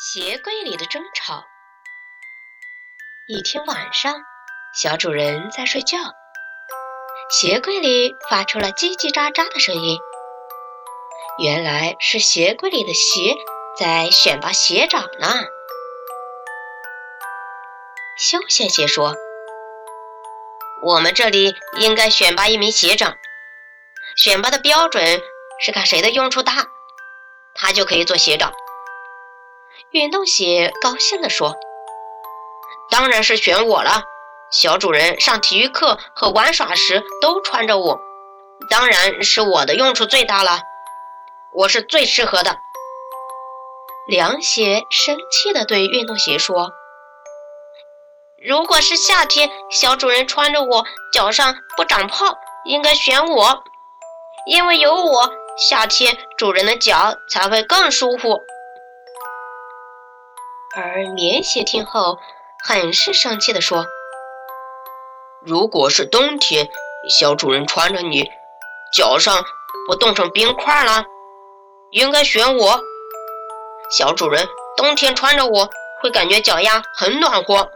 鞋柜里的争吵。一天晚上，小主人在睡觉，鞋柜里发出了叽叽喳喳的声音。原来是鞋柜里的鞋在选拔鞋长呢。休闲鞋说：“我们这里应该选拔一名鞋长，选拔的标准是看谁的用处大，他就可以做鞋长。”运动鞋高兴地说：“当然是选我了！小主人上体育课和玩耍时都穿着我，当然是我的用处最大了。我是最适合的。”凉鞋生气地对运动鞋说：“如果是夏天，小主人穿着我脚上不长泡，应该选我，因为有我，夏天主人的脚才会更舒服。”而棉鞋听后，很是生气地说：“如果是冬天，小主人穿着你，脚上不冻成冰块了，应该选我。小主人冬天穿着我会感觉脚丫很暖和。”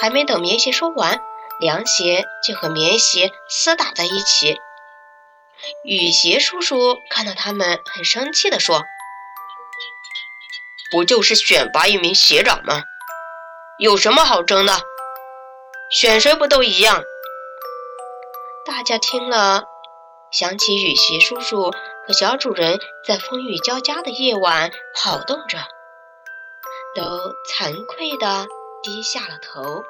还没等棉鞋说完，凉鞋就和棉鞋厮打在一起。雨鞋叔叔看到他们，很生气地说。不就是选拔一名学长吗？有什么好争的？选谁不都一样？大家听了，想起雨鞋叔叔和小主人在风雨交加的夜晚跑动着，都惭愧的低下了头。